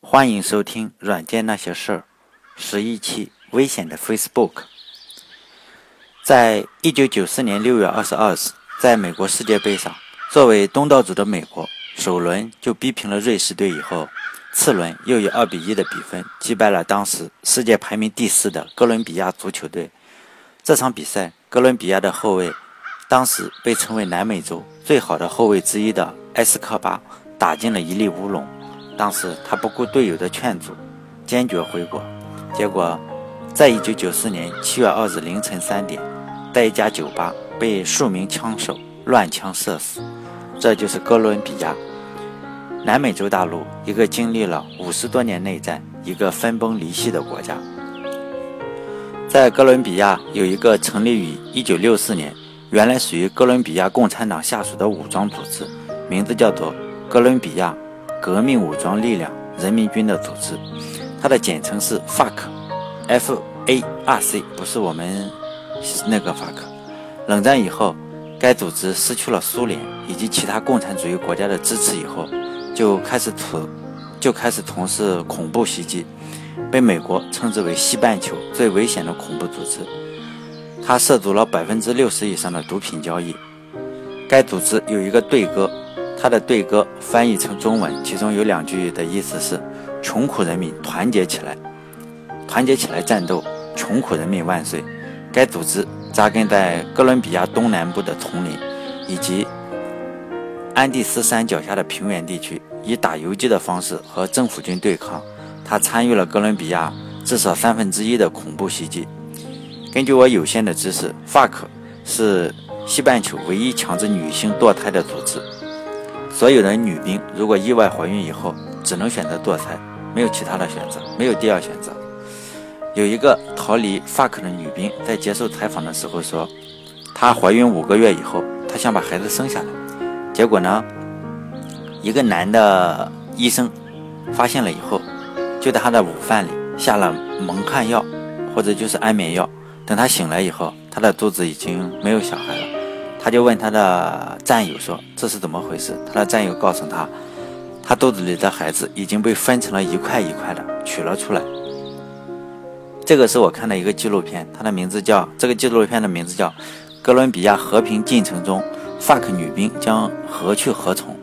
欢迎收听《软件那些事儿》十一期危险的 Facebook。在一九九四年六月二十二日，在美国世界杯上，作为东道主的美国，首轮就逼平了瑞士队以后，次轮又以二比一的比分击败了当时世界排名第四的哥伦比亚足球队。这场比赛，哥伦比亚的后卫，当时被称为南美洲最好的后卫之一的埃斯科巴。打进了一粒乌龙，当时他不顾队友的劝阻，坚决回国。结果，在一九九四年七月二日凌晨三点，在一家酒吧被数名枪手乱枪射死。这就是哥伦比亚，南美洲大陆一个经历了五十多年内战、一个分崩离析的国家。在哥伦比亚有一个成立于一九六四年，原来属于哥伦比亚共产党下属的武装组织，名字叫做。哥伦比亚革命武装力量人民军的组织，它的简称是 FARC，F A R C，不是我们那个 FARC。冷战以后，该组织失去了苏联以及其他共产主义国家的支持以后，就开始从就开始从事恐怖袭击，被美国称之为西半球最危险的恐怖组织。它涉足了百分之六十以上的毒品交易。该组织有一个队歌。他的对歌翻译成中文，其中有两句的意思是：“穷苦人民团结起来，团结起来战斗，穷苦人民万岁。”该组织扎根在哥伦比亚东南部的丛林以及安第斯山脚下的平原地区，以打游击的方式和政府军对抗。他参与了哥伦比亚至少三分之一的恐怖袭击。根据我有限的知识，FARC 是西半球唯一强制女性堕胎的组织。所有的女兵如果意外怀孕以后，只能选择堕胎，没有其他的选择，没有第二选择。有一个逃离 FARC 的女兵在接受采访的时候说，她怀孕五个月以后，她想把孩子生下来，结果呢，一个男的医生发现了以后，就在她的午饭里下了蒙汗药，或者就是安眠药。等她醒来以后，她的肚子已经没有小孩。他就问他的战友说：“这是怎么回事？”他的战友告诉他：“他肚子里的孩子已经被分成了一块一块的取了出来。”这个是我看的一个纪录片，它的名字叫这个纪录片的名字叫《哥伦比亚和平进程中，fuck 女兵将何去何从》。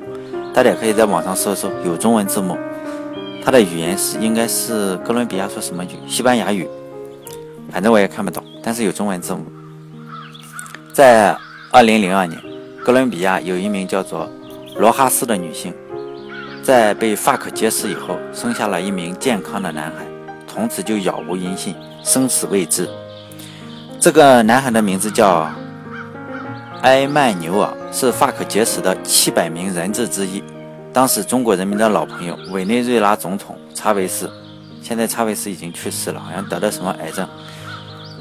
大家可以在网上搜搜，有中文字幕。它的语言是应该是哥伦比亚说什么语？西班牙语，反正我也看不懂，但是有中文字幕。在二零零二年，哥伦比亚有一名叫做罗哈斯的女性，在被 FARC 劫持以后，生下了一名健康的男孩，从此就杳无音信，生死未知。这个男孩的名字叫埃曼纽尔，是 FARC 劫持的七百名人质之一。当时中国人民的老朋友委内瑞拉总统查韦斯，现在查韦斯已经去世了，好像得了什么癌症。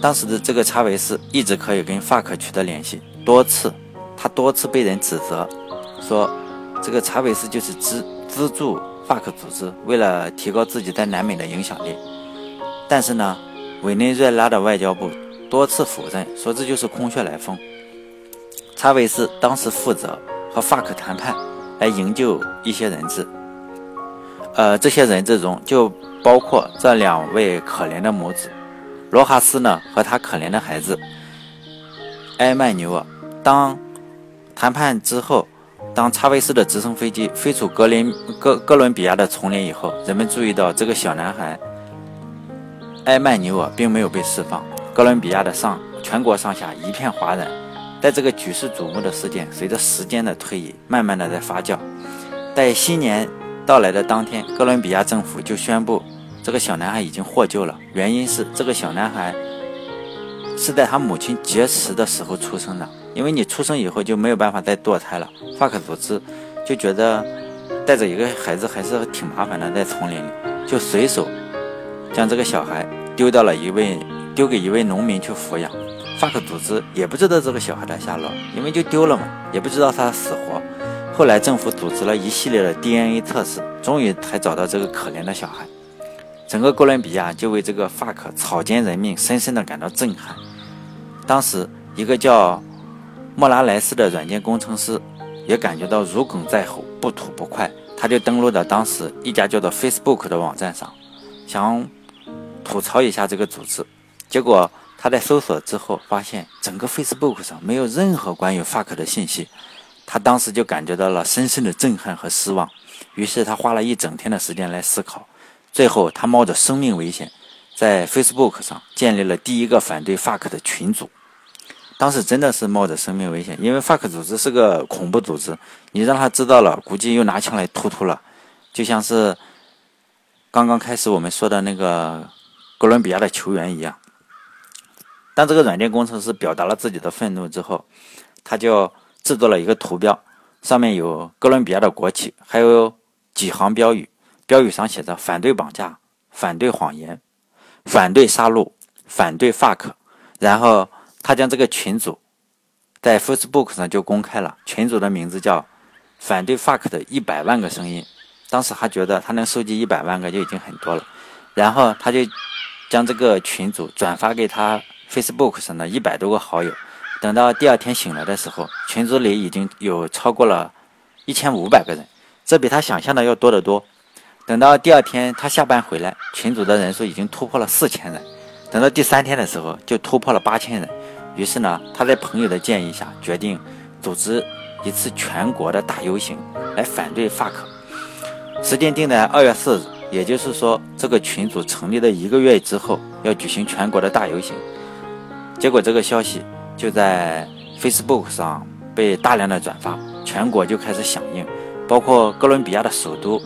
当时的这个查韦斯一直可以跟 FARC 取得联系。多次，他多次被人指责，说这个查韦斯就是资资助 FARC 组织，为了提高自己在南美的影响力。但是呢，委内瑞拉的外交部多次否认，说这就是空穴来风。查韦斯当时负责和 FARC 谈判，来营救一些人质。呃，这些人质中就包括这两位可怜的母子，罗哈斯呢和他可怜的孩子埃曼纽尔。当谈判之后，当查韦斯的直升飞机飞出格林哥哥伦比亚的丛林以后，人们注意到这个小男孩埃曼纽尔并没有被释放。哥伦比亚的上全国上下一片哗然。在这个举世瞩目的事件随着时间的推移，慢慢的在发酵。在新年到来的当天，哥伦比亚政府就宣布这个小男孩已经获救了。原因是这个小男孩是在他母亲劫持的时候出生的。因为你出生以后就没有办法再堕胎了，FARC 组织就觉得带着一个孩子还是挺麻烦的，在丛林里就随手将这个小孩丢到了一位丢给一位农民去抚养，FARC 组织也不知道这个小孩的下落，因为就丢了嘛，也不知道他的死活。后来政府组织了一系列的 DNA 测试，终于才找到这个可怜的小孩。整个哥伦比亚就为这个 FARC 草菅人命深深的感到震撼。当时一个叫莫拉莱斯的软件工程师也感觉到如鲠在喉，不吐不快。他就登录到当时一家叫做 Facebook 的网站上，想吐槽一下这个组织。结果他在搜索之后，发现整个 Facebook 上没有任何关于 fuck 的信息。他当时就感觉到了深深的震撼和失望。于是他花了一整天的时间来思考。最后，他冒着生命危险，在 Facebook 上建立了第一个反对 fuck 的群组。当时真的是冒着生命危险，因为 fuck 组织是个恐怖组织，你让他知道了，估计又拿枪来突突了。就像是刚刚开始我们说的那个哥伦比亚的球员一样。当这个软件工程师表达了自己的愤怒之后，他就制作了一个图标，上面有哥伦比亚的国旗，还有几行标语。标语上写着：“反对绑架，反对谎言，反对杀戮，反对 fuck。”然后他将这个群组在 Facebook 上就公开了，群组的名字叫“反对 fuck 的一百万个声音”。当时他觉得他能收集一百万个就已经很多了，然后他就将这个群组转发给他 Facebook 上的一百多个好友。等到第二天醒来的时候，群组里已经有超过了一千五百个人，这比他想象的要多得多。等到第二天他下班回来，群组的人数已经突破了四千人。等到第三天的时候，就突破了八千人。于是呢，他在朋友的建议下，决定组织一次全国的大游行来反对 fuck。时间定在二月四日，也就是说，这个群组成立的一个月之后要举行全国的大游行。结果这个消息。就在 Facebook 上被大量的转发，全国就开始响应，包括哥伦比亚的首都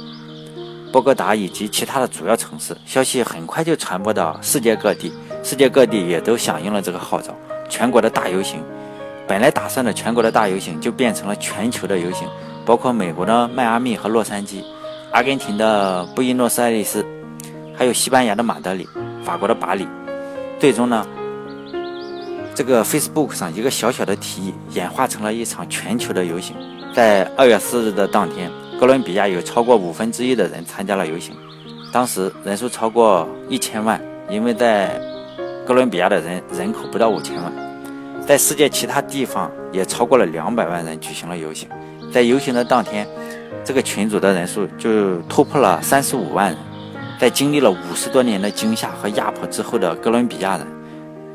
波哥达以及其他的主要城市。消息很快就传播到世界各地，世界各地也都响应了这个号召。全国的大游行，本来打算的全国的大游行就变成了全球的游行，包括美国的迈阿密和洛杉矶，阿根廷的布宜诺斯艾利斯，还有西班牙的马德里，法国的巴黎。最终呢？这个 Facebook 上一个小小的提议，演化成了一场全球的游行。在二月四日的当天，哥伦比亚有超过五分之一的人参加了游行，当时人数超过一千万。因为在哥伦比亚的人人口不到五千万，在世界其他地方也超过了两百万人举行了游行。在游行的当天，这个群组的人数就突破了三十五万人。在经历了五十多年的惊吓和压迫之后的哥伦比亚人。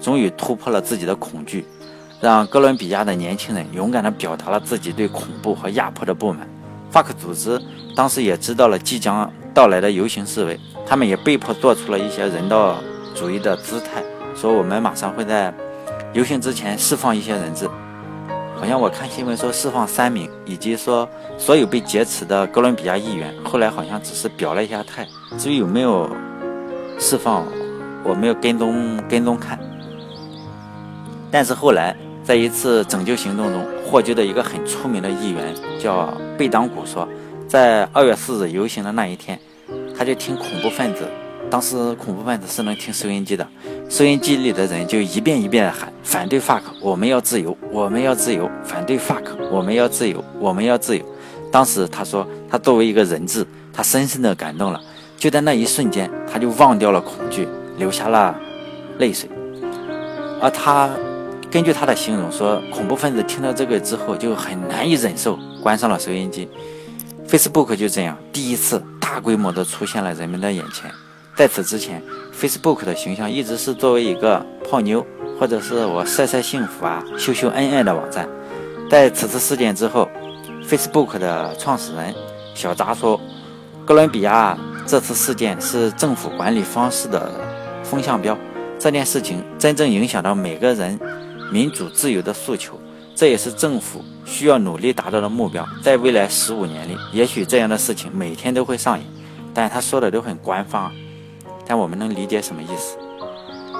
终于突破了自己的恐惧，让哥伦比亚的年轻人勇敢地表达了自己对恐怖和压迫的不满。FARC 组织当时也知道了即将到来的游行示威，他们也被迫做出了一些人道主义的姿态，说我们马上会在游行之前释放一些人质。好像我看新闻说释放三名，以及说所有被劫持的哥伦比亚议员，后来好像只是表了一下态。至于有没有释放，我没有跟踪跟踪看。但是后来，在一次拯救行动中获救的一个很出名的议员叫贝当古说，在二月四日游行的那一天，他就听恐怖分子，当时恐怖分子是能听收音机的，收音机里的人就一遍一遍的喊反对 fuck，我们要自由，我们要自由，反对 fuck，我们要自由，我们要自由。当时他说，他作为一个人质，他深深的感动了，就在那一瞬间，他就忘掉了恐惧，流下了泪水，而他。根据他的形容说，恐怖分子听到这个之后就很难以忍受，关上了收音机。Facebook 就这样第一次大规模的出现了人们的眼前。在此之前，Facebook 的形象一直是作为一个泡妞或者是我晒晒幸福啊、秀秀恩爱的网站。在此次事件之后，Facebook 的创始人小扎说，哥伦比亚这次事件是政府管理方式的风向标。这件事情真正影响到每个人。民主自由的诉求，这也是政府需要努力达到的目标。在未来十五年里，也许这样的事情每天都会上演，但他说的都很官方，但我们能理解什么意思？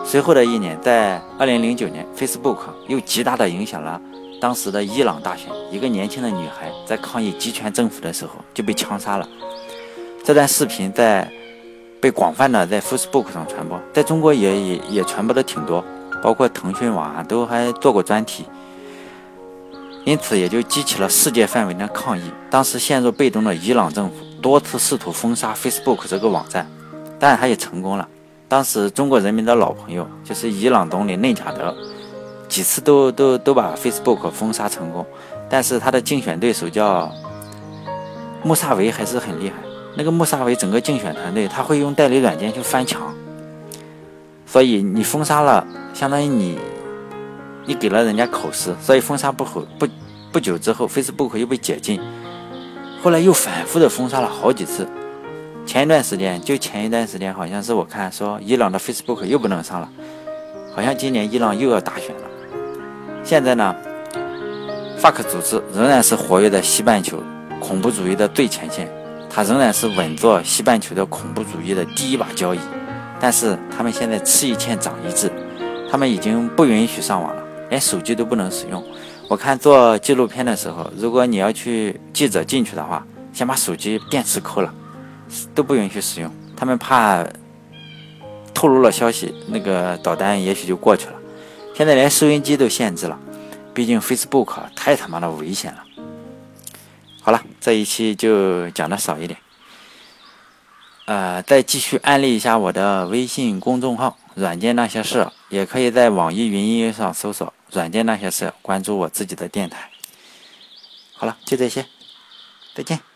随后的一年，在二零零九年，Facebook 又极大的影响了当时的伊朗大选。一个年轻的女孩在抗议集权政府的时候就被枪杀了。这段视频在被广泛的在 Facebook 上传播，在中国也也也传播的挺多。包括腾讯网啊，都还做过专题，因此也就激起了世界范围的抗议。当时陷入被动的伊朗政府多次试图封杀 Facebook 这个网站，但他也成功了。当时中国人民的老朋友就是伊朗总理内贾德，几次都都都把 Facebook 封杀成功，但是他的竞选对手叫穆萨维还是很厉害。那个穆萨维整个竞选团队，他会用代理软件去翻墙，所以你封杀了，相当于你你给了人家口实，所以封杀不后不不久之后，Facebook 又被解禁，后来又反复的封杀了好几次。前一段时间，就前一段时间，好像是我看说伊朗的 Facebook 又不能上了，好像今年伊朗又要大选了。现在呢，FARC 组织仍然是活跃在西半球恐怖主义的最前线。它仍然是稳坐西半球的恐怖主义的第一把交椅，但是他们现在吃一堑长一智，他们已经不允许上网了，连手机都不能使用。我看做纪录片的时候，如果你要去记者进去的话，先把手机电池抠了，都不允许使用。他们怕透露了消息，那个导弹也许就过去了。现在连收音机都限制了，毕竟 Facebook 太他妈的危险了。好了，这一期就讲的少一点。呃，再继续安利一下我的微信公众号“软件那些事”，也可以在网易云音乐上搜索“软件那些事”，关注我自己的电台。好了，就这些，再见。